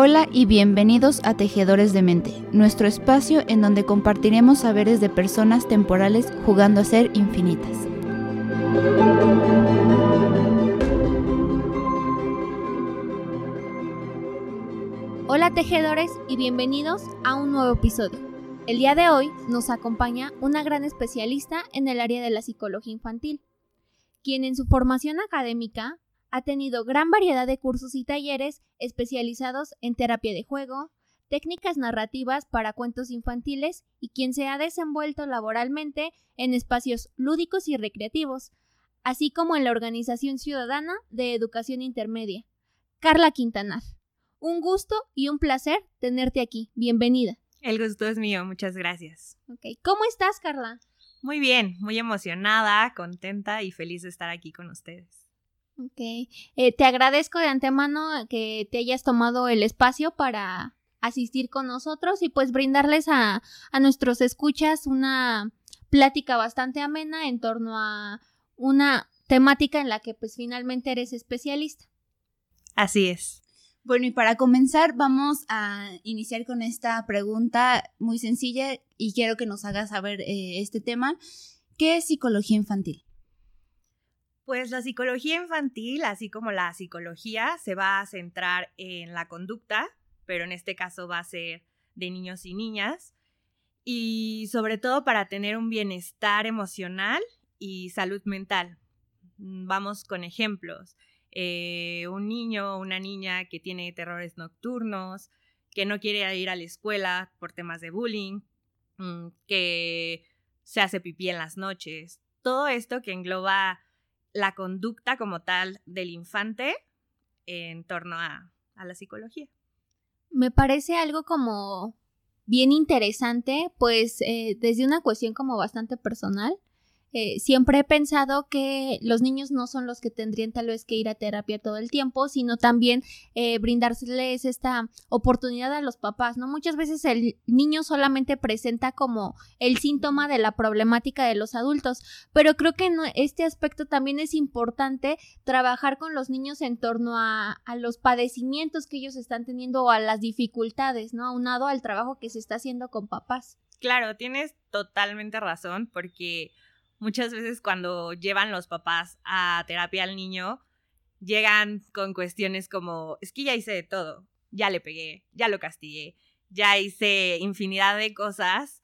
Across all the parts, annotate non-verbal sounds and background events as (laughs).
Hola y bienvenidos a Tejedores de Mente, nuestro espacio en donde compartiremos saberes de personas temporales jugando a ser infinitas. Hola tejedores y bienvenidos a un nuevo episodio. El día de hoy nos acompaña una gran especialista en el área de la psicología infantil, quien en su formación académica ha tenido gran variedad de cursos y talleres especializados en terapia de juego, técnicas narrativas para cuentos infantiles y quien se ha desenvuelto laboralmente en espacios lúdicos y recreativos, así como en la Organización Ciudadana de Educación Intermedia. Carla Quintanar. Un gusto y un placer tenerte aquí. Bienvenida. El gusto es mío, muchas gracias. ¿Cómo estás, Carla? Muy bien, muy emocionada, contenta y feliz de estar aquí con ustedes. Ok. Eh, te agradezco de antemano que te hayas tomado el espacio para asistir con nosotros y pues brindarles a, a nuestros escuchas una plática bastante amena en torno a una temática en la que pues finalmente eres especialista. Así es. Bueno, y para comenzar vamos a iniciar con esta pregunta muy sencilla y quiero que nos hagas saber eh, este tema. ¿Qué es psicología infantil? Pues la psicología infantil, así como la psicología, se va a centrar en la conducta, pero en este caso va a ser de niños y niñas, y sobre todo para tener un bienestar emocional y salud mental. Mm, vamos con ejemplos. Eh, un niño o una niña que tiene terrores nocturnos, que no quiere ir a la escuela por temas de bullying, mm, que se hace pipí en las noches. Todo esto que engloba la conducta como tal del infante en torno a, la psicología. Me parece algo como bien interesante, pues eh, desde una cuestión como bastante personal, eh, siempre he pensado que los niños no son los que tendrían tal vez que ir a terapia todo el tiempo, sino también eh, esta oportunidad a los papás, ¿no? Muchas veces el niño solamente presenta como el síntoma de la problemática de los adultos, pero creo que en este aspecto también es importante trabajar con los niños en torno a, a los padecimientos que ellos están teniendo o a las dificultades, ¿no? Aunado al trabajo que se está haciendo con papás. Claro, tienes totalmente razón, porque muchas veces cuando llevan los papás a terapia al niño, llegan con cuestiones como, es que ya hice de todo, ya le pegué, ya lo castigué, ya hice infinidad de cosas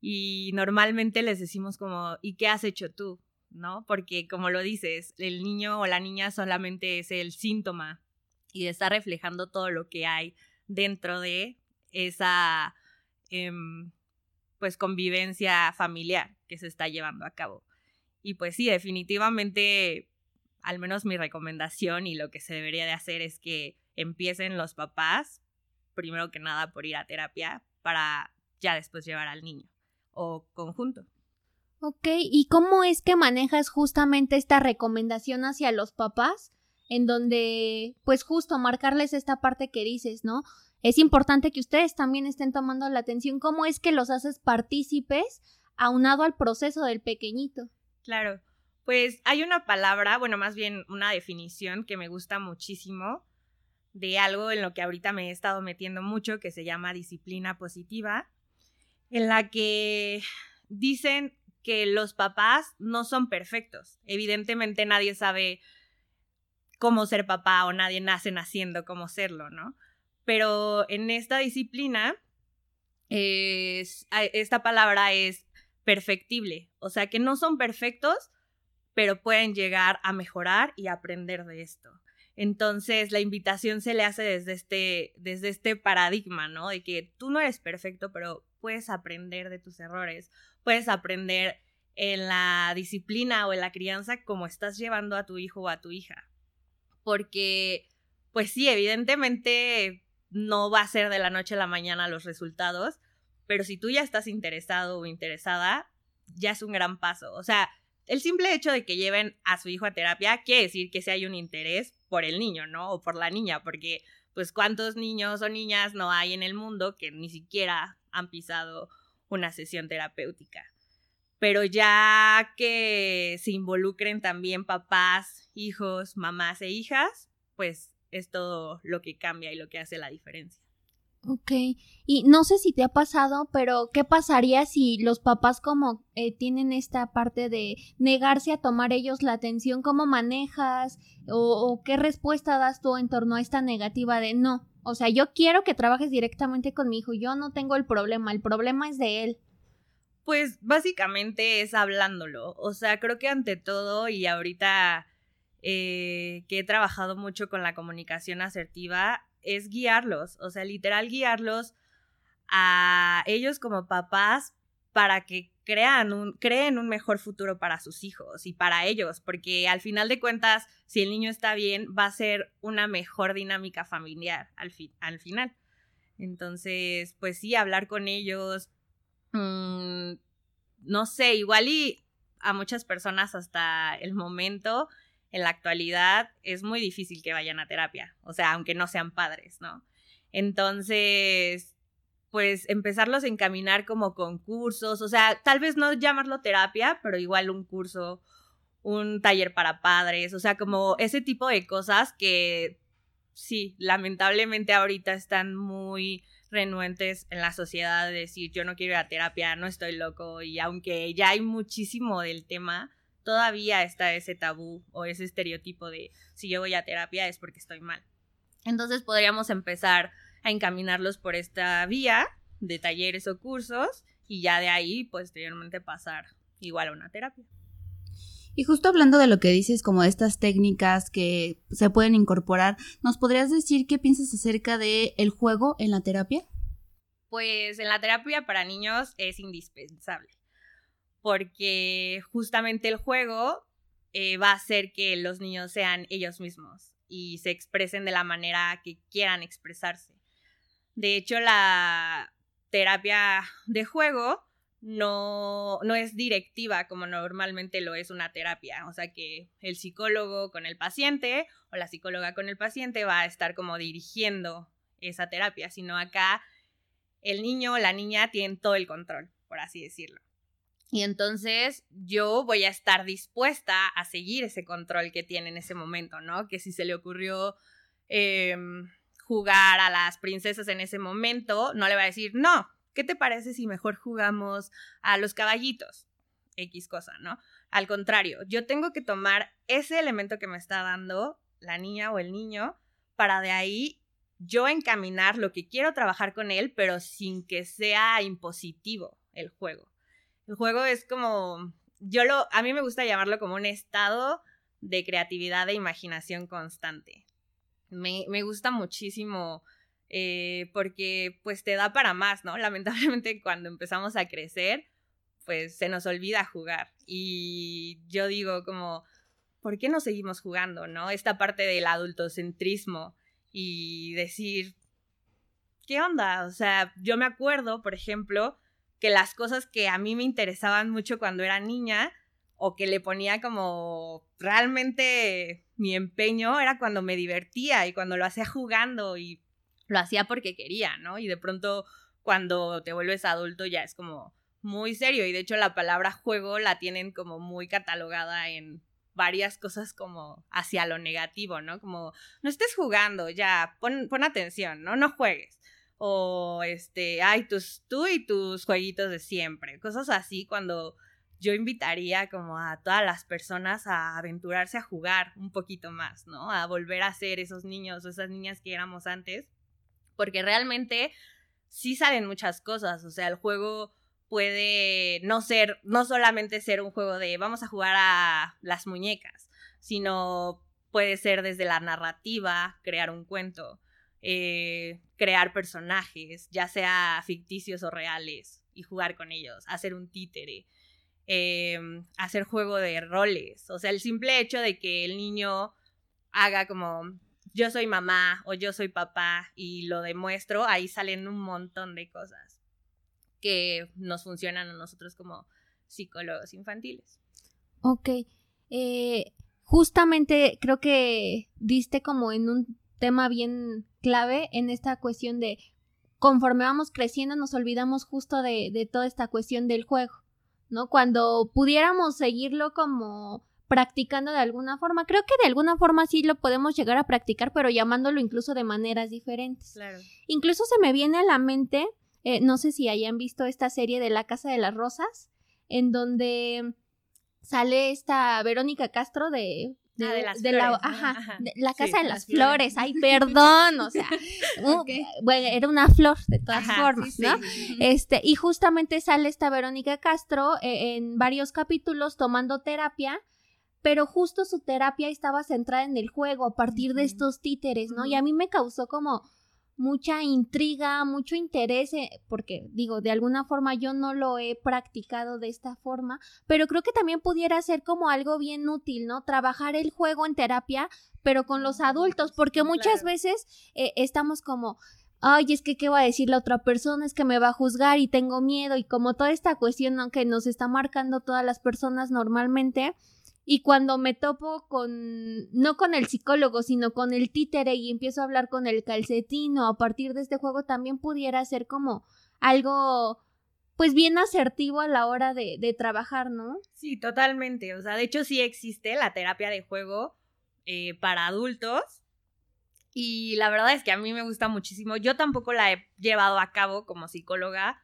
y normalmente les decimos como, ¿y qué has hecho tú? ¿No? Porque como lo dices, el niño o la niña solamente es el síntoma y está reflejando todo lo que hay dentro de esa em, pues convivencia familiar que se está llevando a cabo. Y pues sí, definitivamente, al menos mi recomendación y lo que se debería de hacer es que empiecen los papás, primero que nada por ir a terapia, para ya después llevar al niño o conjunto. Ok, ¿y cómo es que manejas justamente esta recomendación hacia los papás? En donde, pues justo marcarles esta parte que dices, ¿no? Es importante que ustedes también estén tomando la atención cómo es que los haces partícipes aunado al proceso del pequeñito. Claro, pues hay una palabra, bueno, más bien una definición que me gusta muchísimo de algo en lo que ahorita me he estado metiendo mucho, que se llama disciplina positiva, en la que dicen que los papás no son perfectos. Evidentemente nadie sabe cómo ser papá o nadie nace naciendo cómo serlo, ¿no? Pero en esta disciplina esta palabra es perfectible, o sea que no son perfectos, pero pueden llegar a mejorar y aprender de esto. Entonces la invitación se le hace desde este, desde este paradigma, ¿no? De que tú no eres perfecto, pero puedes aprender de tus errores, puedes aprender en la disciplina o en la crianza como estás llevando a tu hijo o a tu hija. Porque, pues sí, evidentemente no va a ser de la noche a la mañana los resultados, pero si tú ya estás interesado o interesada, ya es un gran paso. O sea, el simple hecho de que lleven a su hijo a terapia quiere decir que si hay un interés por el niño, ¿no? O por la niña, porque pues cuántos niños o niñas no hay en el mundo que ni siquiera han pisado una sesión terapéutica. Pero ya que se involucren también papás, hijos, mamás e hijas, pues es todo lo que cambia y lo que hace la diferencia. Ok, y no sé si te ha pasado, pero ¿qué pasaría si los papás como eh, tienen esta parte de negarse a tomar ellos la atención? ¿Cómo manejas o, o, qué respuesta das tú en torno a esta negativa de no? O sea, yo quiero que trabajes directamente con mi hijo, yo no tengo el problema, el problema es de él. Pues básicamente es hablándolo, o sea, creo que ante todo y ahorita eh, que he trabajado mucho con la comunicación asertiva, es guiarlos, o sea, literal guiarlos a ellos como papás para que crean un, creen un mejor futuro para sus hijos y para ellos, porque al final de cuentas, si el niño está bien, va a ser una mejor dinámica familiar al, al final. Entonces, pues sí, hablar con ellos, mmm, no sé, igual y a muchas personas hasta el momento en la actualidad es muy difícil que vayan a terapia, o sea, aunque no sean padres, ¿no? Entonces, pues empezarlos a encaminar como con cursos, o sea, tal vez no llamarlo terapia, pero igual un curso, un taller para padres, o sea, como ese tipo de cosas que sí, lamentablemente ahorita están muy renuentes en la sociedad de decir yo no quiero ir a terapia, no estoy loco y aunque ya hay muchísimo del tema, todavía está ese tabú o ese estereotipo de si yo voy a terapia es porque estoy mal. Entonces podríamos empezar a encaminarlos por esta vía de talleres o cursos y ya de ahí posteriormente pasar igual a una terapia. Y justo hablando de lo que dices, como de estas técnicas que se pueden incorporar, ¿nos podrías decir qué piensas acerca de el juego en la terapia? Pues en la terapia para niños es indispensable porque justamente el juego eh, va a hacer que los niños sean ellos mismos y se expresen de la manera que quieran expresarse. De hecho, la terapia de juego no, no es directiva como normalmente lo es una terapia. O sea que el psicólogo con el paciente o la psicóloga con el paciente va a estar como dirigiendo esa terapia, sino acá el niño o la niña tienen todo el control, por así decirlo. Y entonces yo voy a estar dispuesta a seguir ese control que tiene en ese momento, ¿no? Que si se le ocurrió em, jugar a las princesas en ese momento, no le va a decir, no, ¿qué te parece si mejor jugamos a los caballitos? X cosa, ¿no? Al contrario, yo tengo que tomar ese elemento que me está dando la niña o el niño para de ahí yo encaminar lo que quiero trabajar con él, pero sin que sea impositivo el juego. El juego es como, yo lo, a mí me gusta llamarlo como un estado de creatividad e imaginación constante. Me, me gusta muchísimo eh, porque pues te da para más, ¿no? (laughs) Lamentablemente cuando empezamos a crecer, pues se nos olvida jugar. Y yo digo como, ¿por qué no seguimos jugando, no? Esta parte del adultocentrismo y decir, ¿qué onda? O sea, yo me acuerdo, por ejemplo, que las cosas que a mí me interesaban mucho cuando era niña o que le ponía como realmente mi empeño era cuando me divertía y cuando lo hacía jugando y lo hacía porque quería, ¿no? Y de pronto cuando te vuelves adulto ya es como muy serio y de hecho la palabra juego la tienen como muy catalogada en varias cosas como hacia lo negativo, ¿no? Como no estés jugando, ya, pon, pon atención, ¿no? No juegues o este, ay, tus, tú y tus jueguitos de siempre, cosas así cuando yo invitaría como a todas las personas a aventurarse a jugar un poquito más, ¿no? A volver a ser esos niños o esas niñas que éramos antes, porque realmente sí salen muchas cosas, o sea, el juego puede no ser, no solamente ser un juego de vamos a jugar a las muñecas, sino puede ser desde la narrativa, crear un cuento, eh, crear personajes, ya sea ficticios o reales, y jugar con ellos, hacer un títere, em, hacer juego de roles. O sea, el simple hecho de que el niño haga como yo soy mamá o yo soy papá y lo demuestro, ahí salen un montón de cosas que nos funcionan a nosotros como psicólogos infantiles. Ok. Eh, justamente creo que diste como en un tema bien clave en esta cuestión de conforme vamos creciendo nos olvidamos justo de, de toda esta cuestión del juego, ¿no? Cuando pudiéramos seguirlo como practicando de alguna forma. Creo que de alguna forma sí lo podemos llegar a practicar, pero llamándolo incluso de maneras diferentes. Claro. Incluso se me viene a la mente, eh, no sé si hayan visto esta serie de La Casa de las Rosas, en donde sale esta Verónica Castro de de, Ah, de las de la, flores, ¿no? ajá, Ajá. de la Sí, casa de las las flores. flores. Ay, (laughs) perdón, o sea, (laughs) uh, bueno, era una flor de todas Ajá, formas, sí, ¿no? sí. Este, y justamente sale esta Verónica Castro eh, en varios capítulos tomando terapia, pero justo su terapia estaba centrada en el juego a partir de estos títeres, ¿no? Y a mí me causó como mucha intriga, mucho interés, eh, porque digo, de alguna forma yo no lo he practicado de esta forma, pero creo que también pudiera ser como algo bien útil, ¿no? Trabajar el juego en terapia, pero con los adultos, porque muchas Claro. veces eh, estamos como, ay, es que qué va a decir la otra persona, es que me va a juzgar y tengo miedo y como toda esta cuestión ¿no? que nos está marcando todas las personas normalmente. Y cuando me topo con, no con el psicólogo, sino con el títere y empiezo a hablar con el calcetín o a partir de este juego también pudiera ser como algo, pues bien asertivo a la hora de, de trabajar, ¿no? Sí, totalmente. O sea, de hecho sí existe la terapia de juego eh, para adultos. Y la verdad es que a mí me gusta muchísimo. Yo tampoco la he llevado a cabo como psicóloga,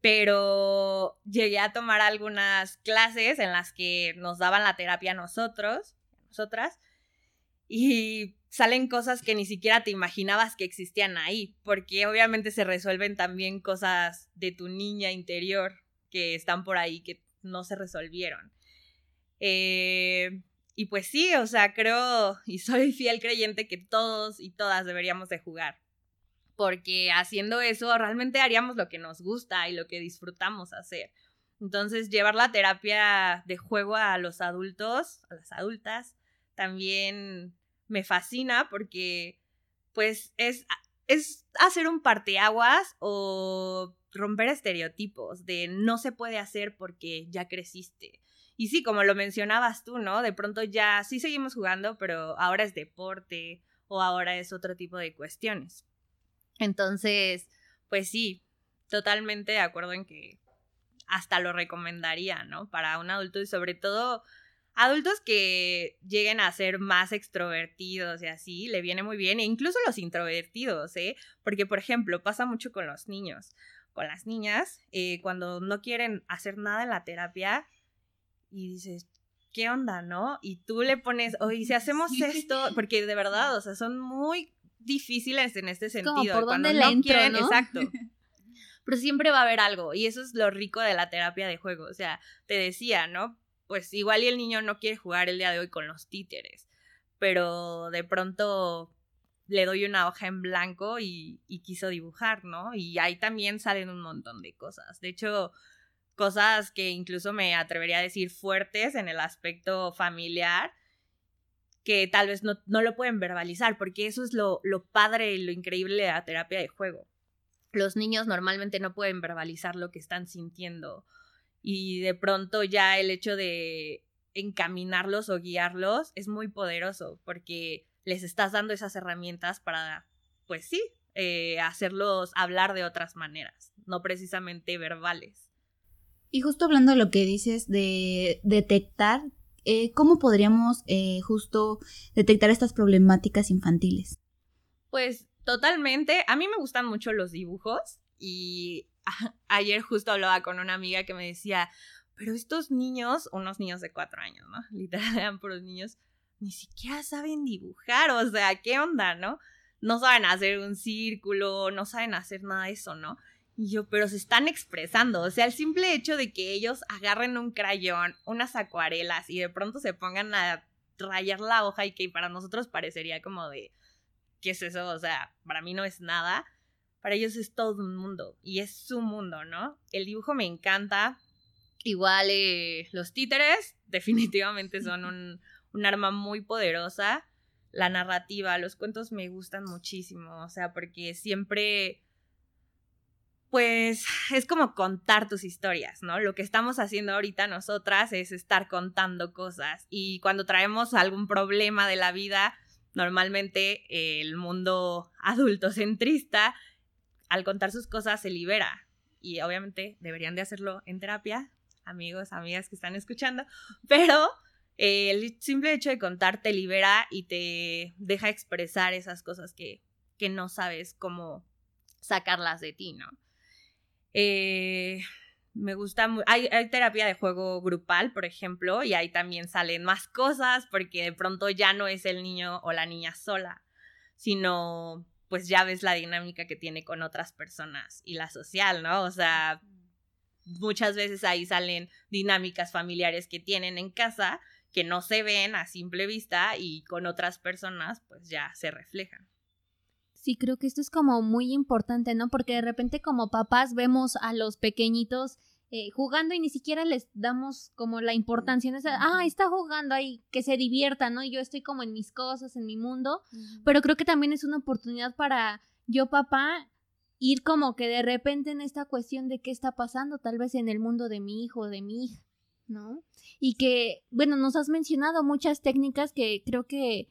pero llegué a tomar algunas clases en las que nos daban la terapia a nosotros, nosotras, y salen cosas que ni siquiera te imaginabas que existían ahí, porque obviamente se resuelven también cosas de tu niña interior que están por ahí que no se resolvieron. Eh, y pues sí, o sea, creo y soy fiel creyente que todos y todas deberíamos de jugar. Porque haciendo eso realmente haríamos lo que nos gusta y lo que disfrutamos hacer. Entonces, llevar la terapia de juego a los adultos, a las adultas, también me fascina porque pues es, es hacer un parteaguas o romper estereotipos de no se puede hacer porque ya creciste. Y sí, como lo mencionabas tú, ¿no? De pronto ya sí seguimos jugando, pero ahora es deporte o ahora es otro tipo de cuestiones. Entonces, pues sí, totalmente de acuerdo en que hasta lo recomendaría, ¿no? Para un adulto y sobre todo adultos que lleguen a ser más extrovertidos y así, le viene muy bien, e incluso los introvertidos, ¿eh? Porque, por ejemplo, pasa mucho con los niños, con las niñas, eh, cuando no quieren hacer nada en la terapia y dices, ¿qué onda, no? Y tú le pones, oye, si hacemos (laughs) esto, porque de verdad, o sea, son muy difíciles en este como, sentido. ¿por cuando dónde no le entro, quieren, no? exacto. (laughs) Pero siempre va a haber algo, y eso es lo rico de la terapia de juego. O sea, te decía, ¿no? Pues igual y el niño no quiere jugar el día de hoy con los títeres, pero de pronto le doy una hoja en blanco y, y quiso dibujar, ¿no? Y ahí también salen un montón de cosas. De hecho, cosas que incluso me atrevería a decir fuertes en el aspecto familiar, que tal vez no, no lo pueden verbalizar, porque eso es lo, lo padre y lo increíble de la terapia de juego. Los niños normalmente no pueden verbalizar lo que están sintiendo y de pronto ya el hecho de encaminarlos o guiarlos es muy poderoso porque les estás dando esas herramientas para, pues sí, eh, hacerlos hablar de otras maneras, no precisamente verbales. Y justo hablando de lo que dices de detectar, eh, ¿cómo podríamos eh, justo detectar estas problemáticas infantiles? Pues totalmente. A mí me gustan mucho los dibujos y (laughs) ayer justo hablaba con una amiga que me decía, pero estos niños, unos niños de cuatro años, ¿no? (laughs) Literal eran puros niños, ni siquiera saben dibujar, o sea, ¿qué onda, no? No saben hacer un círculo, no saben hacer nada de eso, ¿no? Y yo, pero se están expresando, o sea, el simple hecho de que ellos agarren un crayón, unas acuarelas y de pronto se pongan a rayar la hoja y que para nosotros parecería como de, ¿qué es eso? O sea, para mí no es nada. Para ellos es todo un mundo y es su mundo, ¿no? El dibujo me encanta. Igual eh, los títeres (laughs) definitivamente son un, un arma muy poderosa. La narrativa, los cuentos me gustan muchísimo, o sea, porque siempre, pues, (sighs) es como contar tus historias, ¿no? Lo que estamos haciendo ahorita nosotras es estar contando cosas y cuando traemos algún problema de la vida, normalmente el mundo (laughs) adultocentrista, al contar sus cosas, se libera. Y obviamente deberían de hacerlo en terapia, amigos, amigas que están escuchando, (laughs) pero el simple hecho de contar te libera y te deja expresar esas cosas que, que no sabes cómo sacarlas de ti, ¿no? Eh, me gusta, hay, hay terapia de juego grupal, por ejemplo, y ahí también salen más cosas porque de pronto ya no es el niño o la niña sola, sino pues ya ves la dinámica que tiene con otras personas y la social, ¿no? O sea, muchas veces ahí salen dinámicas familiares que tienen en casa que no se ven a simple vista y con otras personas pues ya se reflejan. Sí, creo que esto es como muy importante, ¿no? Porque de repente como papás vemos a los pequeñitos eh, jugando y ni siquiera les damos como la importancia, ¿no? ah, está jugando ahí, que se divierta, ¿no? Y yo estoy como en mis cosas, en mi mundo, pero creo que también es una oportunidad para yo, papá, ir como que de repente en esta cuestión de qué está pasando, tal vez en el mundo de mi hijo, de mi hija, ¿no? Y que, bueno, nos has mencionado muchas técnicas que creo que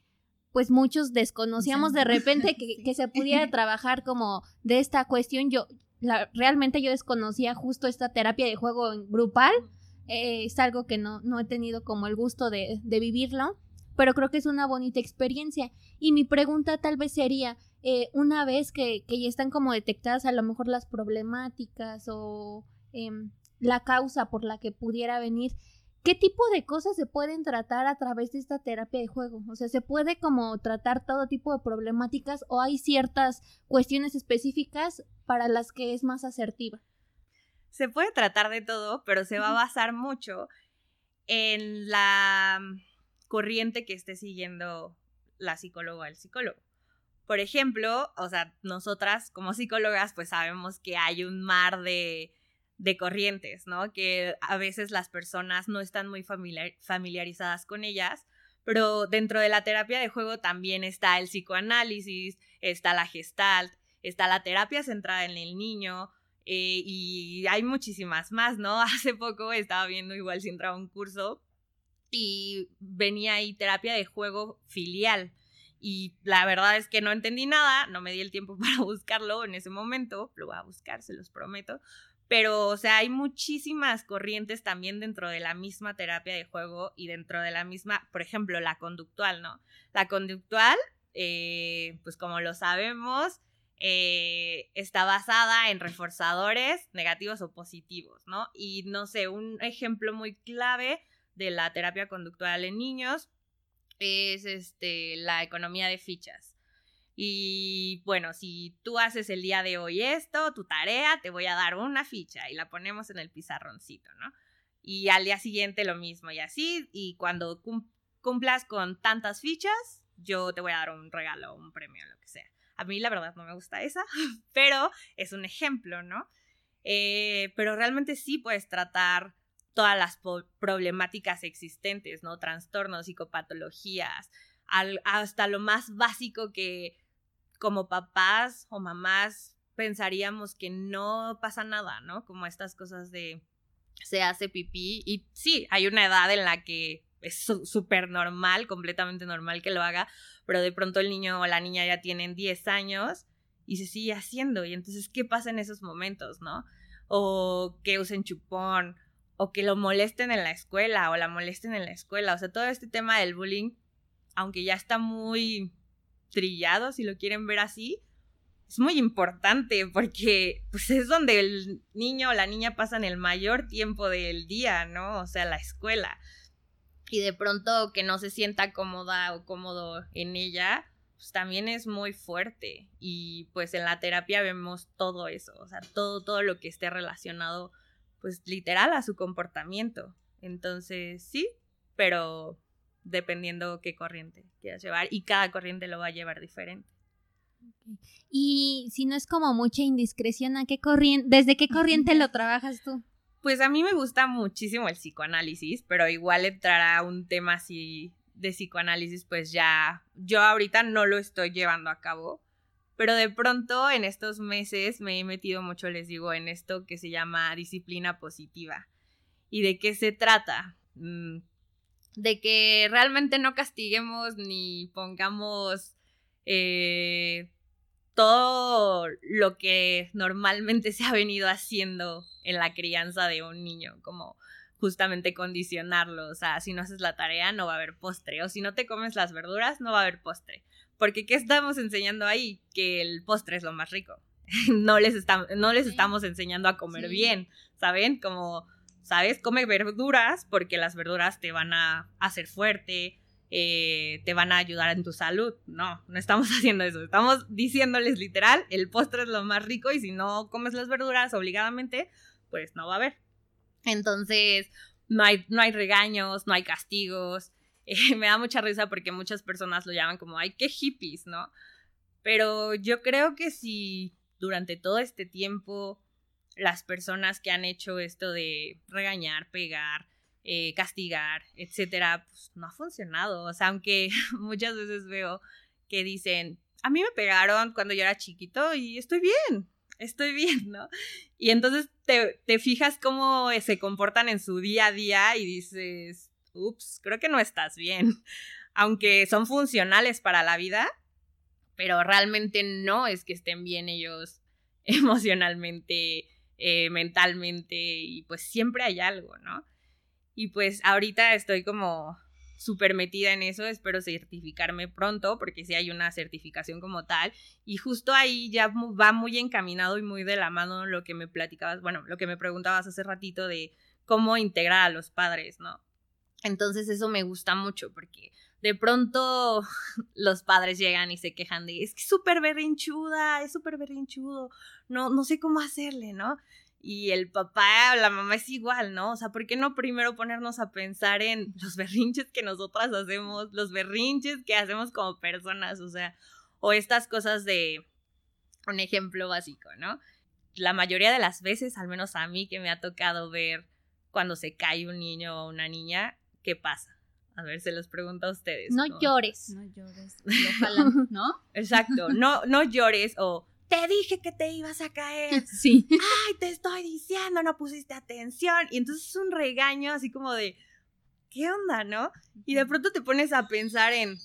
pues muchos desconocíamos de repente (laughs) que, se pudiera trabajar como de esta cuestión. Yo, la, realmente yo desconocía justo esta terapia de juego grupal. Eh, es algo que no, no he tenido como el gusto de, de, vivirlo, pero creo que es una bonita experiencia. Y mi pregunta tal vez sería, eh, una vez que, que, ya están como detectadas a lo mejor las problemáticas o em, la causa por la que pudiera venir, ¿Qué tipo de cosas se pueden tratar a través de esta terapia de juego? O sea, ¿se puede como tratar todo tipo de problemáticas o hay ciertas cuestiones específicas para las que es más asertiva? Se puede tratar de todo, pero se va a basar mucho en la corriente que esté siguiendo la psicóloga o el psicólogo. Por ejemplo, o sea, nosotras como psicólogas pues sabemos que hay un mar de de corrientes, ¿no? Que a veces las personas no están muy familiarizadas con ellas, pero dentro de la terapia de juego también está el psicoanálisis, está la gestalt, está la terapia centrada en el niño, eh, y hay muchísimas más, ¿no? (laughs) Hace poco estaba viendo igual si entraba un curso y venía ahí terapia de juego filial. Y la verdad es que no entendí nada, no me di el tiempo (laughs) para buscarlo en ese momento, lo voy a buscar, se los prometo, pero, o sea, hay muchísimas corrientes también dentro de la misma terapia de juego y dentro de la misma, por ejemplo, la conductual, ¿no? La conductual, eh, pues como lo sabemos, eh, está basada en reforzadores negativos o positivos, ¿no? Y no sé, un ejemplo muy clave de la terapia conductual en niños es este, la economía de fichas. Y bueno, si tú haces el día de hoy esto, tu tarea, te voy a dar una ficha y la ponemos en el pizarroncito, ¿no? Y al día siguiente lo mismo y así. Y cuando cumplas con tantas fichas, yo te voy a dar un regalo, un premio, lo que sea. A mí la verdad no me gusta esa, (laughs) pero es un ejemplo, ¿no? Eh, pero realmente sí puedes tratar todas las problemáticas existentes, ¿no? Trastornos, psicopatologías, hasta lo más básico que como papás o mamás pensaríamos que no pasa nada, ¿no? Como estas cosas de se hace pipí y sí, hay una edad en la que es súper normal, completamente normal que lo haga, pero de pronto el niño o la niña ya tienen 10 años y se sigue haciendo y entonces, ¿qué pasa en esos momentos, no? O que usen chupón o que lo molesten en la escuela o la molesten en la escuela, o sea, todo este tema del bullying, aunque ya está muy trillado, si lo quieren ver así, es muy importante porque pues es donde el niño o la niña pasan el mayor tiempo del día, ¿no? O sea, la escuela. Y de pronto que no se sienta cómoda o cómodo en ella, pues también es muy fuerte. Y pues en la terapia vemos todo eso, o sea, todo, todo lo que esté relacionado, pues literal a su comportamiento. Entonces, sí, pero dependiendo qué corriente quieras llevar y cada corriente lo va a llevar diferente. Y si no es como mucha indiscreción, ¿a qué corriente, desde qué corriente lo trabajas tú? Pues a mí me gusta muchísimo el psicoanálisis, pero igual entrará un tema así de psicoanálisis, pues ya yo ahorita no lo estoy llevando a cabo, pero de pronto en estos meses me he metido mucho, les digo, en esto que se llama disciplina positiva. ¿Y de qué se trata? De que realmente no castiguemos ni pongamos eh, todo lo que normalmente (laughs) se ha venido haciendo en la crianza de un niño, como justamente condicionarlo. O sea, si no haces la tarea, no va a haber postre. O si no te comes las verduras, no va a haber postre. Porque ¿qué estamos enseñando ahí? Que el postre es lo más rico. (laughs) no, les no les estamos enseñando a comer bien, ¿saben? Como, ¿sabes? Come verduras porque las verduras te van a hacer fuerte, eh, te van a ayudar en tu salud. No, no estamos (laughs) haciendo eso. Estamos diciéndoles literal, el postre es lo más rico y si no comes las verduras obligadamente, pues no va a haber. Entonces, no hay, no hay regaños, no hay castigos. (laughs) Eh, me da mucha risa porque muchas personas lo llaman como, ay, qué hippies, ¿no? Pero yo creo que si durante todo este tiempo las personas que han hecho esto de regañar, pegar, eh, castigar, etcétera, pues no ha funcionado. O sea, aunque (laughs) muchas veces veo que dicen, a mí me pegaron cuando yo era chiquito y estoy bien, estoy bien, ¿no? Y entonces te, te fijas cómo se comportan en su día a día y dices, ups, creo que no estás bien. (laughs) Aunque son funcionales para la vida, pero realmente no es que estén bien ellos (laughs) emocionalmente, eh, mentalmente, y pues siempre hay algo, ¿no? Y pues ahorita estoy como súper metida en eso, espero certificarme pronto, porque sí hay una certificación como tal, y justo ahí ya va muy encaminado y muy de la mano lo que me platicabas, bueno, lo que me preguntabas hace ratito de cómo integrar a los padres, ¿no? Entonces eso me gusta mucho, porque de pronto (laughs) los padres llegan y se quejan de, es que es súper berrinchuda, es súper berrinchudo, no, no sé cómo hacerle, ¿no? y el papá o la mamá es igual, ¿no? O sea, ¿por qué no primero ponernos a pensar en los (laughs) berrinches que nosotras hacemos, los berrinches que hacemos como personas, o sea, o estas cosas de un ejemplo básico, ¿no? La mayoría de las veces, al menos a mí que me ha tocado ver cuando se cae un niño o una niña, ¿qué pasa? A ver, se los pregunto a ustedes. No, llores. No llores. (laughs) ¿no? Exacto. (laughs) No, no llores o te dije que te ibas a caer. (laughs) Sí. Ay, te estoy diciendo, no pusiste atención. Y entonces es un regaño así como de, ¿qué onda, no? Y de pronto te pones a pensar en,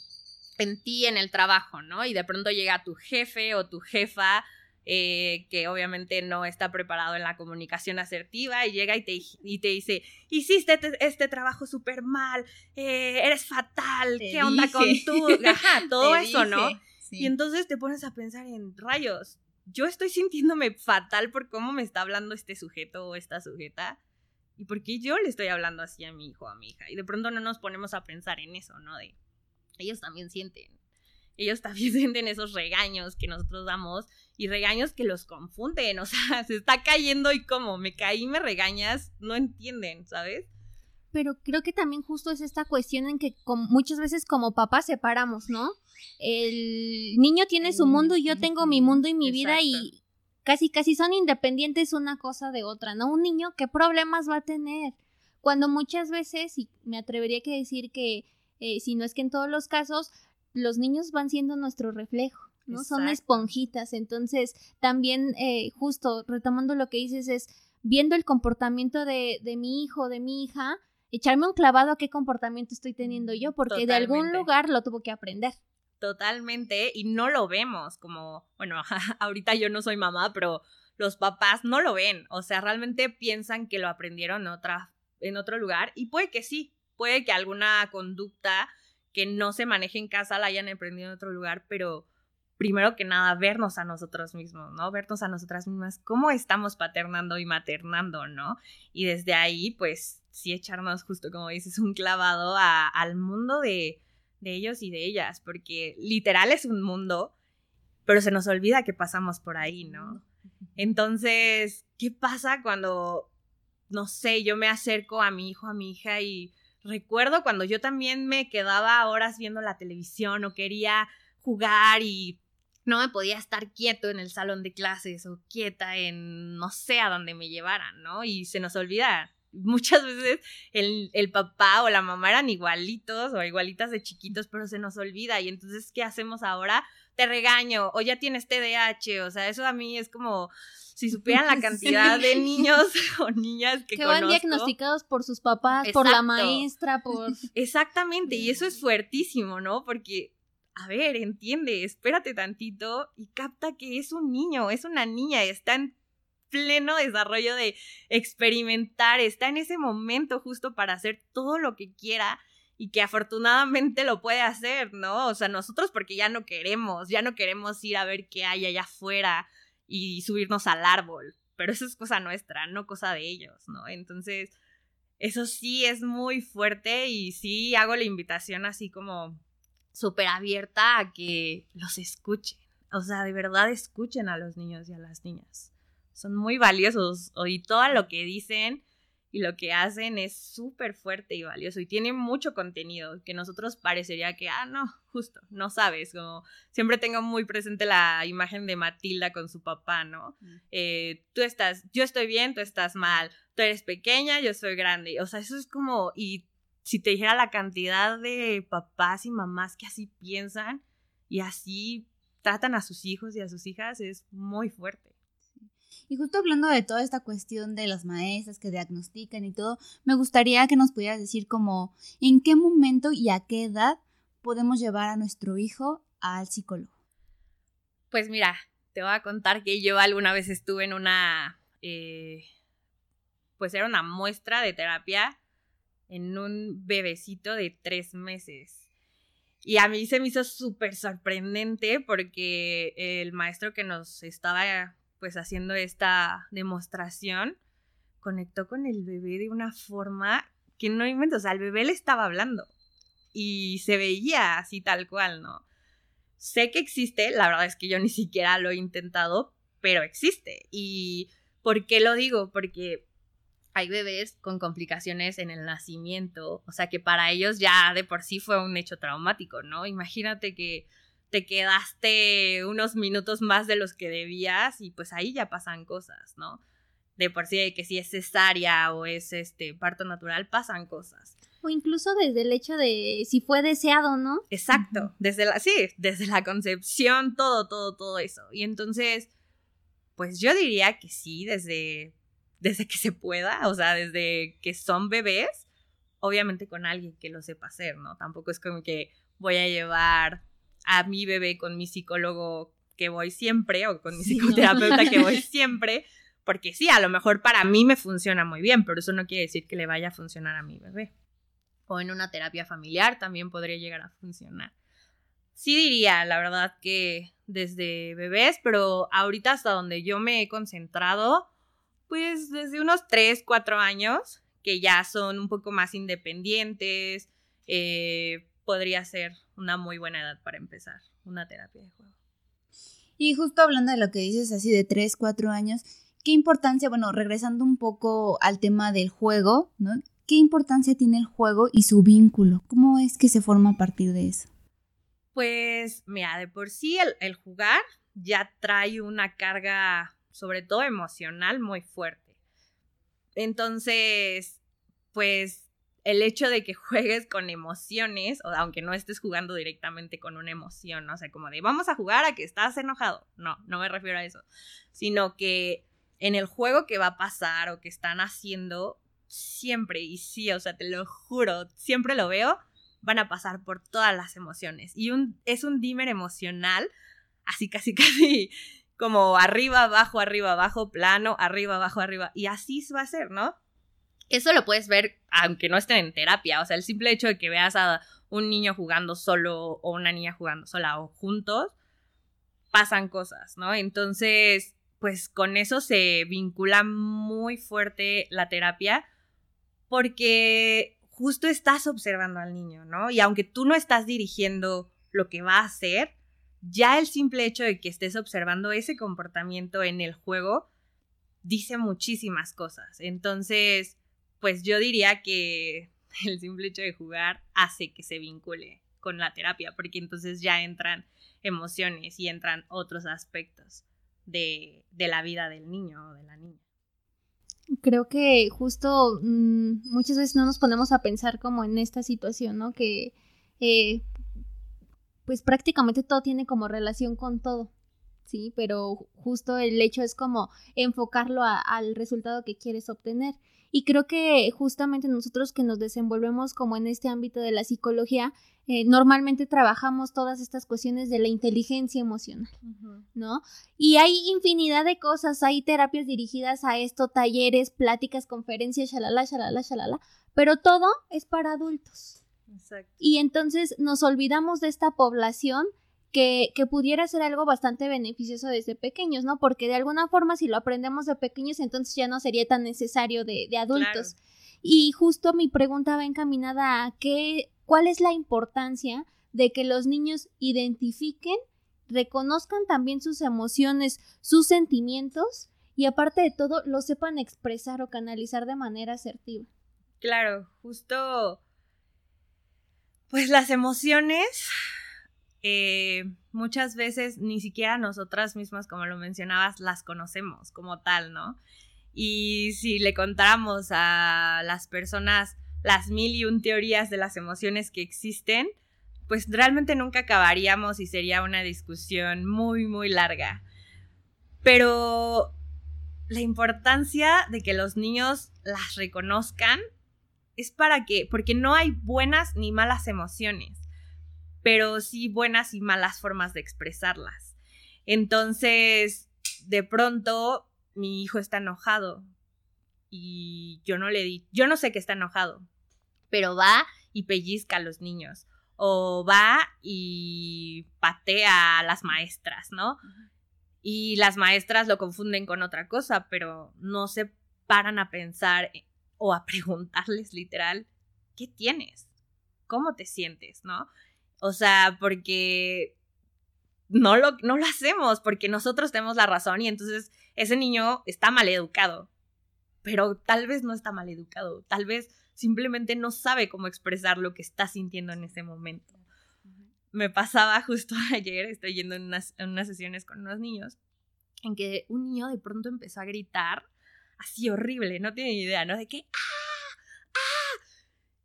en ti, en el trabajo, ¿no? Y de pronto llega tu jefe o tu jefa. Eh, que obviamente no está preparado en la comunicación asertiva y llega y te, y te dice, hiciste este, trabajo súper mal, eh, eres fatal, ¿qué onda con tú? Ajá, (laughs) todo eso, ¿no? Y entonces te pones a pensar en rayos. Yo estoy sintiéndome fatal por cómo me está hablando este sujeto o esta sujeta. ¿Y por qué yo le estoy hablando así a mi hijo o a mi hija? Y de pronto no nos ponemos a pensar en eso, ¿no? De ellos también sienten. Ellos también (laughs) sienten esos regaños que nosotros damos y regaños que los confunden. O sea, (laughs) se está cayendo y como me caí, me regañas, no entienden, ¿sabes? pero creo que también justo es esta cuestión en que muchas veces como papás separamos, ¿no? El niño tiene su mundo y yo tengo mi mundo y mi vida y casi casi son independientes una cosa de otra, ¿no? Un niño, ¿qué problemas va a tener? Cuando muchas veces, y me atrevería a decir que, eh, si no es que en todos los casos, los niños van siendo nuestro reflejo. ¿no? Son esponjitas, entonces también eh, justo retomando lo que dices es viendo el comportamiento de, de mi hijo, de mi hija, echarme un clavado a qué comportamiento estoy teniendo yo, porque de algún lugar lo tuvo que aprender. Totalmente, y no lo vemos como, bueno, (laughs) ahorita yo no soy mamá, pero los papás no lo ven, o sea, realmente piensan que lo aprendieron en, otra, en otro lugar, y puede que sí, puede que alguna conducta que no se maneje en casa la hayan aprendido en otro lugar, pero primero que nada, vernos a nosotros mismos, ¿no? Vernos a nosotras mismas, cómo estamos paternando y maternando, ¿no? Y desde ahí, pues, sí echarnos, justo como dices, un clavado al mundo de, de ellos y de ellas, porque literal es un mundo, pero se nos olvida que pasamos por ahí, ¿no? Entonces, ¿qué pasa cuando, no sé, yo me acerco a mi hijo, a mi hija y recuerdo cuando yo también me quedaba horas viendo la televisión o quería jugar y no me podía estar quieto en el salón de clases o quieta en no sé a dónde me llevaran, ¿no? Y se nos olvida. Muchas veces el, el, papá o la mamá eran igualitos o igualitas de chiquitos, pero se nos olvida. Y entonces, ¿qué hacemos ahora? Te regaño o ya tienes TDAH. O sea, eso a mí es como si supieran la (laughs) cantidad de niños (laughs) o niñas que, que van diagnosticados por sus papás, por la maestra, por... (laughs) Exactamente, y eso es fuertísimo, ¿no? Porque a ver, entiende, espérate tantito y capta que es un niño, es una niña, está en pleno desarrollo de experimentar, está en ese momento justo para hacer todo lo que quiera y que afortunadamente lo puede hacer, ¿no? O sea, nosotros porque ya no queremos, ya no queremos ir a ver qué hay allá afuera y subirnos al árbol, pero eso es cosa nuestra, no cosa de ellos, ¿no? Entonces, eso sí es muy fuerte y sí hago la invitación así como súper abierta a que los escuchen. O sea, de verdad escuchen a los niños y a las niñas. Son muy valiosos y todo lo que dicen y lo que hacen es súper fuerte y valioso y tiene mucho contenido que nosotros parecería que, ah, no, justo, no sabes, como siempre tengo muy presente la imagen de Matilda con su papá, ¿no? Mm. Eh, tú estás, yo estoy bien, tú estás mal, tú eres pequeña, yo soy grande, o sea, eso es como, y si te dijera la cantidad de papás y mamás que así piensan y así tratan a sus hijos y a sus hijas, es muy fuerte. Y justo hablando de toda esta cuestión de las maestras que diagnostican y todo, me gustaría que nos pudieras decir como en qué momento y a qué edad podemos llevar a nuestro hijo al psicólogo. Pues mira, te voy a contar que yo alguna vez estuve en una, eh, pues era una muestra de terapia en un bebecito de tres meses. Y a mí se me hizo súper sorprendente porque el maestro que nos estaba pues haciendo esta demostración, conectó con el bebé de una forma que no invento, o sea, el bebé le estaba hablando y se veía así tal cual, ¿no? Sé que existe, la verdad es que yo ni siquiera lo he intentado, pero existe. ¿Y por qué lo digo? Porque hay bebés con complicaciones en el nacimiento, o sea que para ellos ya de por sí fue un hecho traumático, ¿no? Imagínate que te quedaste unos minutos más de los que debías y pues ahí ya pasan cosas, ¿no? De por sí que si es cesárea o es este parto natural pasan cosas. O incluso desde el hecho de si fue deseado, ¿no? Exacto, desde la sí, desde la concepción, todo, todo, todo eso. Y entonces pues yo diría que sí, desde desde que se pueda, o sea, desde que son bebés, obviamente con alguien que lo sepa hacer, ¿no? Tampoco es como que voy a llevar a mi bebé con mi psicólogo que voy siempre o con mi psicoterapeuta que voy (laughs) siempre, porque sí, a lo mejor para mí me funciona muy bien, pero eso no quiere decir que le vaya a funcionar a mi bebé. O en una terapia familiar también podría llegar a funcionar. Sí diría, la verdad, que desde bebés, pero ahorita hasta donde yo me he concentrado, pues desde unos 3, 4 años, que ya son un poco más independientes, eh, podría ser una muy buena edad para empezar una terapia de juego. Y justo hablando de lo que dices así de 3, 4 años, ¿qué importancia, bueno, regresando un poco al tema del juego, ¿no? ¿Qué importancia tiene el juego y su vínculo? ¿Cómo es que se forma a partir de eso? Pues mira, de por sí el, el jugar ya trae una carga, sobre todo emocional, muy fuerte. Entonces, pues el hecho de que juegues con emociones, o aunque no estés jugando directamente con una emoción, o sea, como de vamos a jugar a que estás enojado. No, no me refiero a eso, sino que en el juego que va a pasar o que están haciendo, siempre, y sí, o sea, te lo juro, siempre lo veo, van a pasar por todas las emociones. Y un, es un dimmer emocional, así casi (laughs) casi como arriba, abajo, arriba, abajo, plano, arriba, abajo, arriba. Y así va a ser, ¿no? Eso lo puedes ver aunque no estén en terapia. O sea, el simple hecho de que veas a un niño jugando solo o una niña jugando sola o juntos, pasan cosas, ¿no? Entonces, pues con eso se vincula muy fuerte la terapia porque justo estás observando al niño, ¿no? Y aunque tú no estás dirigiendo lo que va a hacer, ya el simple hecho de que estés observando ese comportamiento en el juego dice muchísimas cosas. Entonces, pues yo diría que (laughs) el simple hecho de jugar hace que se vincule con la terapia, porque entonces ya entran emociones y entran otros aspectos de, la vida del niño o de la niña. Creo que justo mm, muchas veces no nos ponemos a pensar como en esta situación, ¿no? Que eh, pues prácticamente todo tiene como relación con todo. ¿sí? Pero justo el hecho es como enfocarlo al resultado que quieres obtener. Y creo que justamente nosotros que nos desenvolvemos como en este ámbito de la psicología, eh, normalmente trabajamos todas estas cuestiones de la inteligencia emocional, ¿no? Y hay infinidad de cosas, hay terapias dirigidas a esto, talleres, pláticas, conferencias, shalala, shalala, shalala, pero todo es para adultos. Exacto. Y entonces nos olvidamos de esta población que, que, pudiera ser algo bastante beneficioso desde pequeños, ¿no? Porque de alguna forma si lo aprendemos de pequeños, entonces ya no sería tan necesario de, de adultos. Y justo mi pregunta va encaminada a qué, cuál es la importancia de que los niños identifiquen, reconozcan también sus emociones, sus sentimientos y aparte de todo lo sepan expresar o canalizar de manera asertiva. Claro, justo pues las emociones eh, muchas veces ni siquiera nosotras mismas, como lo mencionabas, las conocemos como tal, ¿no? Y si le contáramos a las personas las mil y un teorías de las emociones que existen, pues realmente nunca acabaríamos y sería una discusión muy, muy larga. Pero la importancia de que los niños las reconozcan es para que, porque no hay buenas ni malas emociones pero sí buenas y malas formas de expresarlas. Entonces, de pronto, mi hijo está enojado y yo no le di, yo no sé que está enojado, pero va y pellizca a los niños o va y patea a las maestras, ¿no? Y las maestras lo confunden con otra cosa, pero no se paran a pensar o a preguntarles literal, ¿qué tienes? ¿Cómo te sientes? ¿No? O sea, porque no lo, no lo hacemos, porque nosotros tenemos la razón y entonces ese niño está mal educado. Pero tal vez no está mal educado, tal vez simplemente no sabe cómo expresar lo que está sintiendo en ese momento. Me pasaba justo (laughs) ayer, estoy yendo en unas, en unas sesiones con unos niños, en que un niño de pronto empezó a gritar así horrible, no tiene idea, ¿no? De que ¡ah! ¡ah!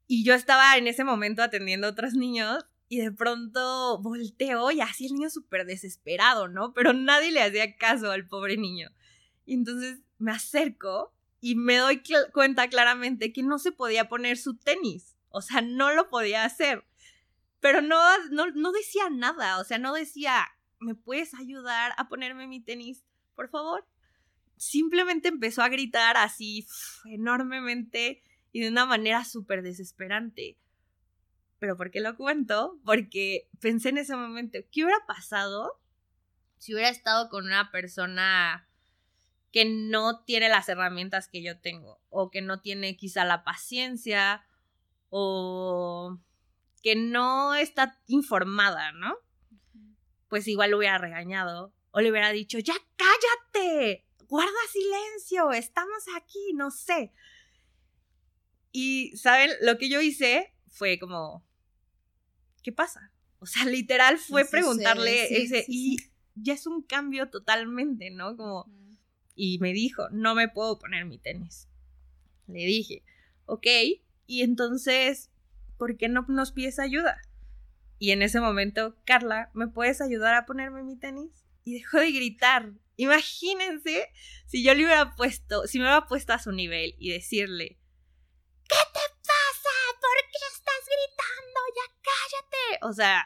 Y yo estaba en ese momento atendiendo a otros niños y de pronto volteó y así el niño súper desesperado, ¿no? Pero nadie le hacía caso al pobre niño. Y entonces me acerco y me doy cuenta claramente que no se podía poner su tenis. O sea, no lo podía hacer. Pero no, no, no decía nada. O sea, no decía, ¿me puedes ayudar a ponerme mi tenis, por favor? Simplemente empezó a gritar así enormemente y de una manera súper desesperante. Pero ¿por qué lo cuento? Porque pensé en ese momento, ¿qué hubiera pasado si hubiera estado con una persona que no tiene las herramientas que yo tengo? O que no tiene quizá la paciencia o que no está informada, ¿no? Pues igual lo hubiera regañado o le hubiera dicho, ya cállate, guarda silencio, estamos aquí, no sé. Y, ¿saben? Lo que yo hice fue como, ¿qué pasa? O sea, (laughs) literal fue preguntarle ese, y ya es un cambio totalmente, ¿no? Como, y me dijo, no me puedo poner mi tenis. Le dije, ok, y entonces, ¿por qué no nos pides ayuda? Y en ese momento, Carla, ¿me puedes ayudar a ponerme mi tenis? Y dejó de gritar. Imagínense si yo le hubiera puesto, si me hubiera puesto a su nivel y decirle, ¿qué te O sea,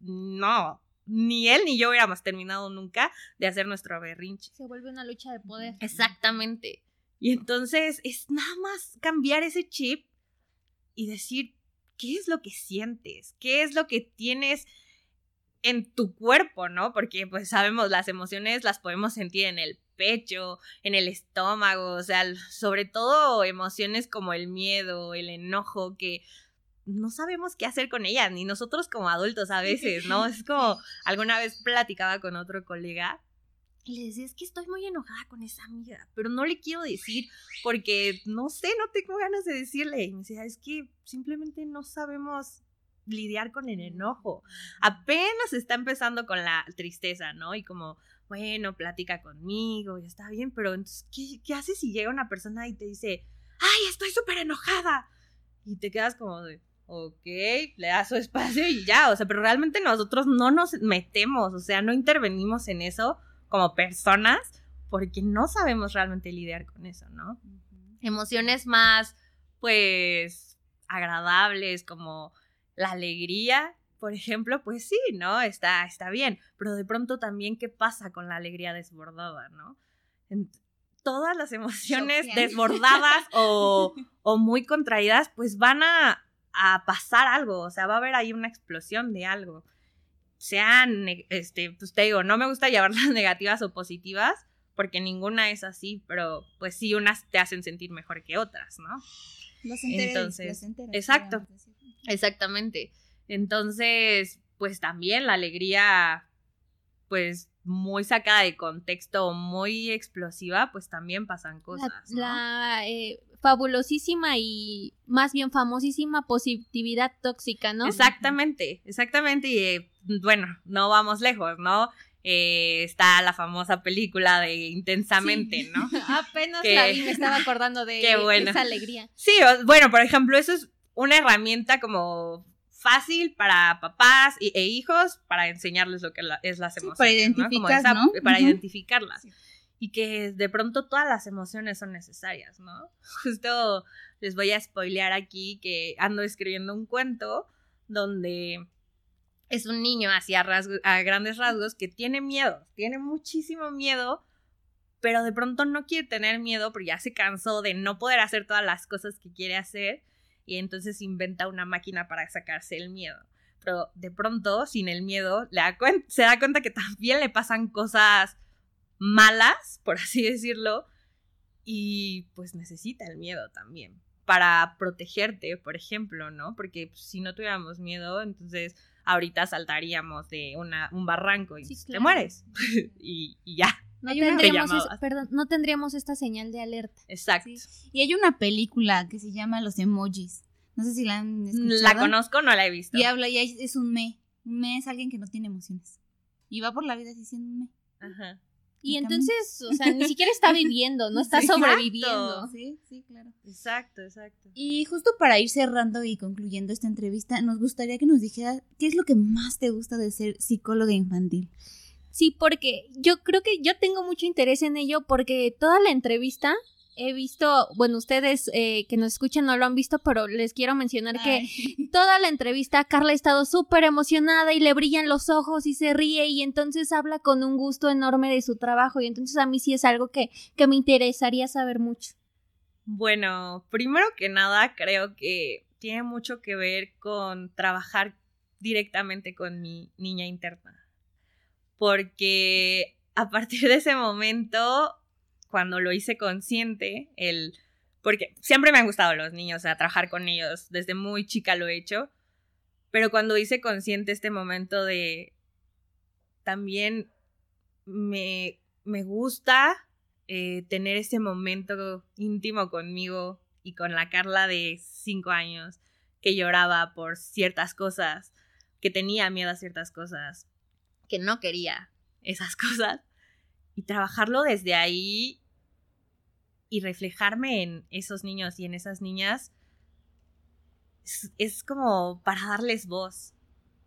no. Ni él ni yo hubiéramos terminado nunca de hacer nuestro berrinche. Se vuelve una lucha de poder. Exactamente. Y entonces es nada más cambiar ese chip y decir, ¿qué es lo que sientes? ¿Qué es lo que tienes en tu cuerpo, no? Porque pues sabemos, las emociones las podemos sentir en el pecho, en el estómago, o sea, sobre todo emociones como el miedo, el enojo, que no sabemos qué hacer con ella, ni nosotros como adultos a veces, ¿no? Es como alguna vez platicaba con otro colega y le decía, es que estoy muy enojada con esa amiga, pero no le quiero decir porque no sé, no tengo ganas de decirle. Y me decía, es que simplemente no sabemos lidiar con el enojo. Apenas está empezando con la tristeza, ¿no? Y como, bueno, platica conmigo y está bien, pero entonces, ¿qué, qué haces si llega una persona y te dice, ay, estoy súper enojada? Y te quedas como de, ok, le da su espacio y ya, o sea, pero realmente nosotros no nos metemos, o sea, no intervenimos en eso como personas porque no sabemos realmente lidiar con eso, ¿no? Emociones más, pues, agradables como la alegría, por ejemplo, pues sí, ¿no? Está, está bien, pero de pronto también, ¿qué pasa con la alegría desbordada, ¿no? todas las emociones desbordadas o, o muy contraídas, pues van a a pasar algo, o sea, va a haber ahí una explosión de algo. Sean, este, pues te digo, no me gusta llamarlas (laughs) negativas o positivas, porque ninguna es así, pero pues sí, unas te hacen sentir mejor que otras, ¿no? Entonces, exacto, exactamente. Entonces, pues también la alegría, pues muy sacada de contexto, muy explosiva, pues también pasan cosas. La, eh, fabulosísima y más bien famosísima positividad tóxica, ¿no? Exactamente, exactamente. Y eh, bueno, no vamos lejos, ¿no? Eh, está la famosa película de Intensamente, ¿no? (laughs) Apenas la vi, me estaba acordando de (laughs) esa alegría. Sí, bueno, por ejemplo, eso es una herramienta como fácil para papás e hijos para enseñarles lo que es las emociones. para identificar, ¿no? Para identificarlas y que de pronto todas las emociones son necesarias, ¿no? (laughs) Justo les voy a spoilear aquí que ando escribiendo un cuento donde es un niño así a, a grandes rasgos que tiene miedo, tiene muchísimo miedo, pero de pronto no quiere tener miedo porque ya se cansó de no poder hacer todas las cosas que quiere hacer y entonces inventa una máquina para sacarse el miedo. Pero de pronto, sin el miedo, se da cuenta que también le pasan cosas malas, por así decirlo, y pues necesita el miedo también para protegerte, por ejemplo, ¿no? Porque pues, si no tuviéramos miedo, entonces ahorita saltaríamos de una, un barranco y te mueres (laughs) y, ya. No tendríamos, perdón, no tendríamos esta señal de alerta. Exacto. Y hay una película que se llama Los Emojis. No sé si la han escuchado. La conozco, no la he visto. Y habla, y es un me. Un me es alguien que no tiene emociones. Y va por la vida diciendo un me. Ajá. Y entonces, o sea, ni siquiera está (laughs) viviendo, no está sobreviviendo. Sí, sí, claro. Exacto, exacto. Y justo para ir cerrando y concluyendo esta entrevista, nos gustaría que nos dijera qué es lo que más te gusta de ser psicóloga infantil. Sí, porque yo creo que yo tengo mucho interés en ello porque toda la entrevista he visto, bueno, ustedes eh, que nos escuchan no lo han visto, pero les quiero mencionar que (laughs) toda la entrevista Carla ha estado súper emocionada y le brillan los ojos y se ríe y entonces habla con un gusto enorme de su trabajo y entonces a mí sí es algo que, que me interesaría saber mucho. Bueno, primero que nada creo que tiene mucho que ver con trabajar directamente con mi niña interna. Porque a partir de ese momento cuando lo hice consciente, el, porque siempre me han gustado los niños, o sea, trabajar con ellos, desde muy chica lo he hecho, pero cuando hice consciente este momento de, también me, me gusta eh, tener ese momento íntimo conmigo y con la Carla de cinco años que lloraba por ciertas cosas, que tenía miedo a ciertas cosas, que no quería esas (laughs) cosas. Y trabajarlo desde ahí y reflejarme en esos niños y en esas niñas es, como para darles voz,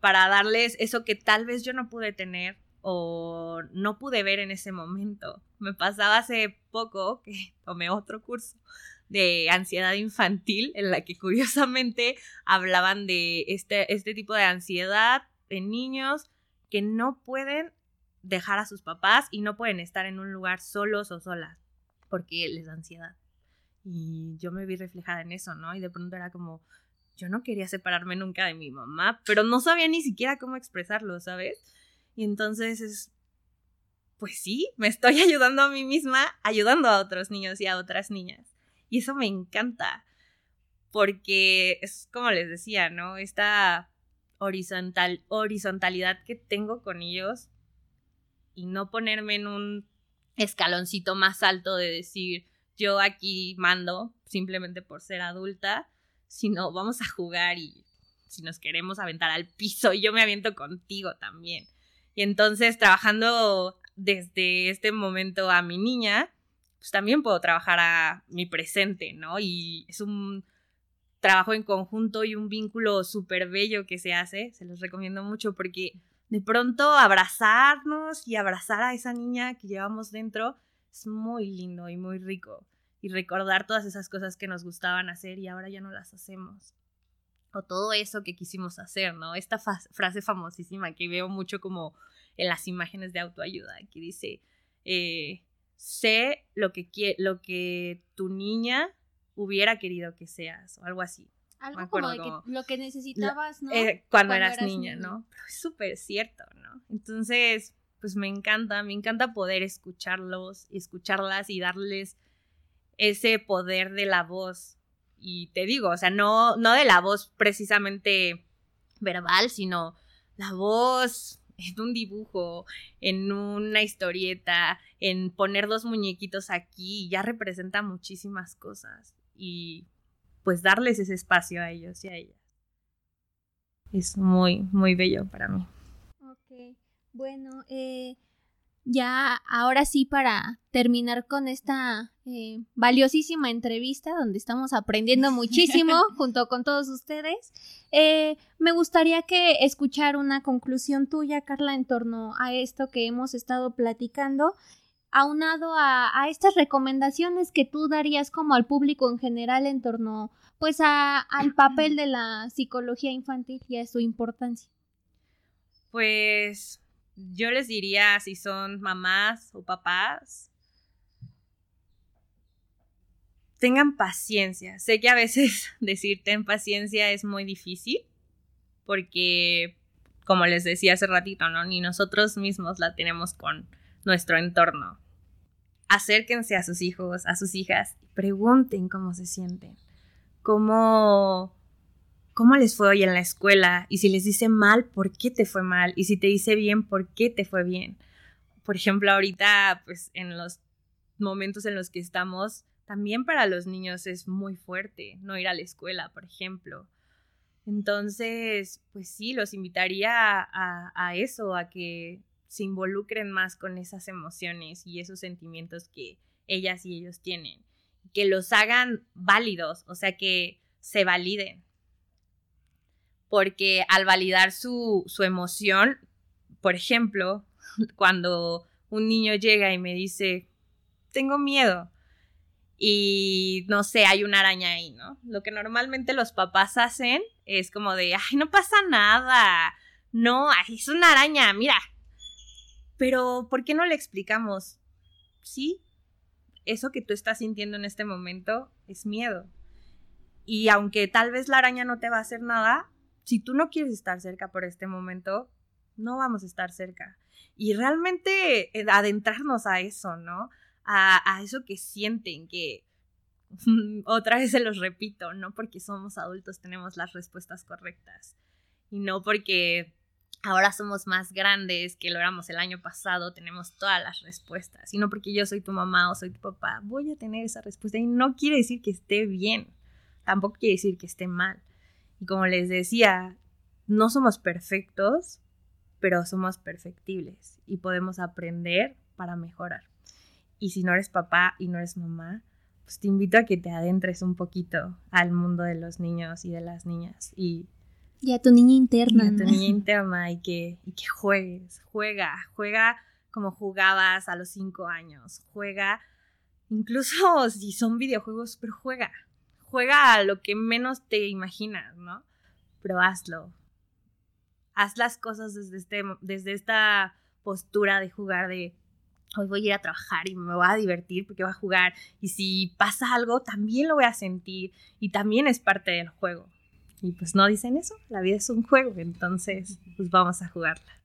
para darles eso que tal vez yo no pude tener o no pude ver en ese momento. Me pasaba hace poco que (laughs) tomé otro curso de ansiedad infantil en la que curiosamente hablaban de este, este tipo de ansiedad en niños que no pueden dejar a sus papás y no pueden estar en un lugar solos o solas porque les da ansiedad. Y yo me vi reflejada en eso, ¿no? Y de pronto era como, yo no quería separarme nunca de mi mamá, pero no sabía ni siquiera cómo expresarlo, ¿sabes? Y entonces es, pues sí, me estoy (laughs) ayudando a mí misma, ayudando a otros niños y a otras niñas. Y eso me encanta, porque es como les decía, ¿no? Esta horizontal, horizontalidad que tengo con ellos y no ponerme en un escaloncito más alto de decir yo aquí mando simplemente por ser adulta, sino vamos a jugar y si nos queremos aventar al piso, yo me aviento contigo también. Y entonces trabajando desde este momento a mi niña, pues también puedo trabajar a mi presente, ¿no? Y es un trabajo en conjunto y un vínculo súper bello que se hace. Se los recomiendo mucho porque de pronto abrazarnos y abrazar a esa niña que llevamos dentro es muy lindo y muy rico. Y recordar todas esas cosas que nos gustaban hacer y ahora ya no las hacemos. O todo eso que quisimos hacer, ¿no? Esta frase famosísima que veo mucho como en las imágenes de autoayuda, que dice, eh, sé lo que, lo que tu niña hubiera querido que seas, o algo así. Algo como, de que lo que necesitabas, ¿no? Eh, cuando, eras, niña, ¿no? Pero es súper cierto, ¿no? Entonces, pues me encanta, me encanta poder escucharlos, escucharlas y darles ese poder de la voz. Y te digo, o sea, no, no de la voz precisamente verbal, sino la voz en un dibujo, en una historieta, en poner dos muñequitos aquí, ya representa muchísimas cosas. Y pues darles ese espacio a ellos y a ellas. Es muy, muy bello para mí. Ok, bueno, eh, ya ahora sí para terminar con esta eh, valiosísima entrevista donde estamos aprendiendo muchísimo (laughs) junto con todos ustedes, eh, me gustaría que escuchar una conclusión tuya, Carla, en torno a esto que hemos estado platicando aunado a, estas recomendaciones que tú darías como al público en general en torno pues al papel de la psicología infantil y a su importancia? Pues yo les diría si son mamás o papás, tengan paciencia. Sé que a veces (laughs) decir ten paciencia es muy difícil porque, como les decía hace ratito, ¿no? Ni nosotros mismos la tenemos con nuestro entorno acérquense a sus hijos, a sus hijas, y pregunten cómo se sienten, cómo, cómo les fue hoy en la escuela, y si les dice mal, ¿por qué te fue mal? Y si te dice bien, ¿por qué te fue bien? Por ejemplo, ahorita, pues en los momentos en los que estamos, también para los niños es muy fuerte no ir a la escuela, por ejemplo. Entonces, pues sí, los invitaría a, a eso, a que se involucren más con esas emociones y esos sentimientos que ellas y ellos tienen, que los hagan válidos, o sea, que se validen. Porque al validar su, su emoción, por ejemplo, (laughs) cuando un niño llega y me dice, tengo miedo, y no sé, hay una araña ahí, ¿no? Lo que normalmente los papás hacen es como de, ay, no pasa nada, no, es una araña, mira, pero, ¿por qué no le explicamos? Sí, eso que tú estás sintiendo en este momento es miedo. Y aunque tal vez la araña no te va a hacer nada, si tú no quieres estar cerca por este momento, no vamos a estar cerca. Y realmente eh, adentrarnos a eso, ¿no? A, a eso que sienten, que (laughs) otra vez se los repito, no porque somos adultos tenemos las respuestas correctas. Y no porque ahora somos más grandes que lo éramos el año pasado, tenemos todas las respuestas. Y no porque yo soy tu mamá o soy tu papá, voy a tener esa respuesta. Y no quiere decir que esté bien, tampoco quiere decir que esté mal. Y como les decía, no somos perfectos, pero somos perfectibles y podemos aprender para mejorar. Y si no eres papá y no eres mamá, pues te invito a que te adentres un poquito al mundo de los niños y de las niñas y y a tu niña interna. Y a tu niña (laughs) interna y que, y que juegues, juega, juega como jugabas a los cinco años, juega, incluso (laughs) si son videojuegos, pero juega, juega a lo que menos te imaginas, ¿no? Pero hazlo. Haz las cosas desde, este, desde esta postura de jugar de hoy voy a ir a trabajar y me voy a divertir porque voy a jugar y si pasa algo también lo voy a sentir y también es parte del juego. Y pues no dicen eso, la vida es un juego, entonces pues vamos a jugarla.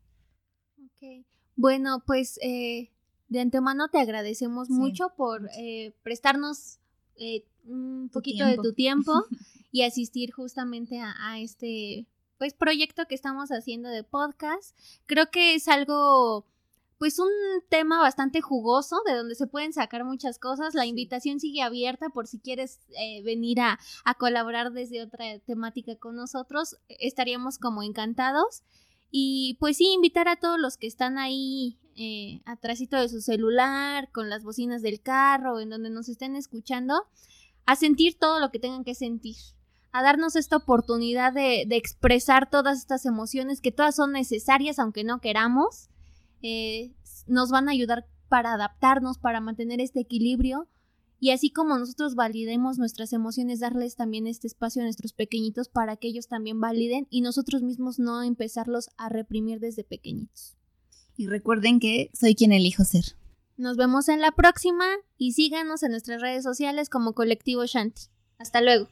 Ok, bueno, pues eh, de antemano te agradecemos mucho por eh, prestarnos eh, un poquito de tu tiempo (laughs) y asistir justamente a, a este pues proyecto que estamos haciendo de podcast. Creo que es algo pues un tema bastante jugoso de donde se pueden sacar muchas cosas. La invitación sigue abierta por si quieres eh, venir a, colaborar desde otra temática con nosotros. Estaríamos como encantados. Y pues sí, invitar a todos los que están ahí eh, atrásito de su celular, con las bocinas del carro, en donde nos estén escuchando, a sentir todo lo que tengan que sentir a darnos esta oportunidad de, expresar todas estas emociones que todas son necesarias aunque no queramos. Eh, nos van a ayudar para adaptarnos, para mantener este equilibrio. Y así como nosotros validemos nuestras emociones, darles también este espacio a nuestros pequeñitos para que ellos también validen y nosotros mismos no empezarlos a reprimir desde pequeñitos. Y recuerden que soy quien elijo ser. Nos vemos en la próxima y síganos en nuestras redes sociales como Colectivo Shanti. Hasta luego.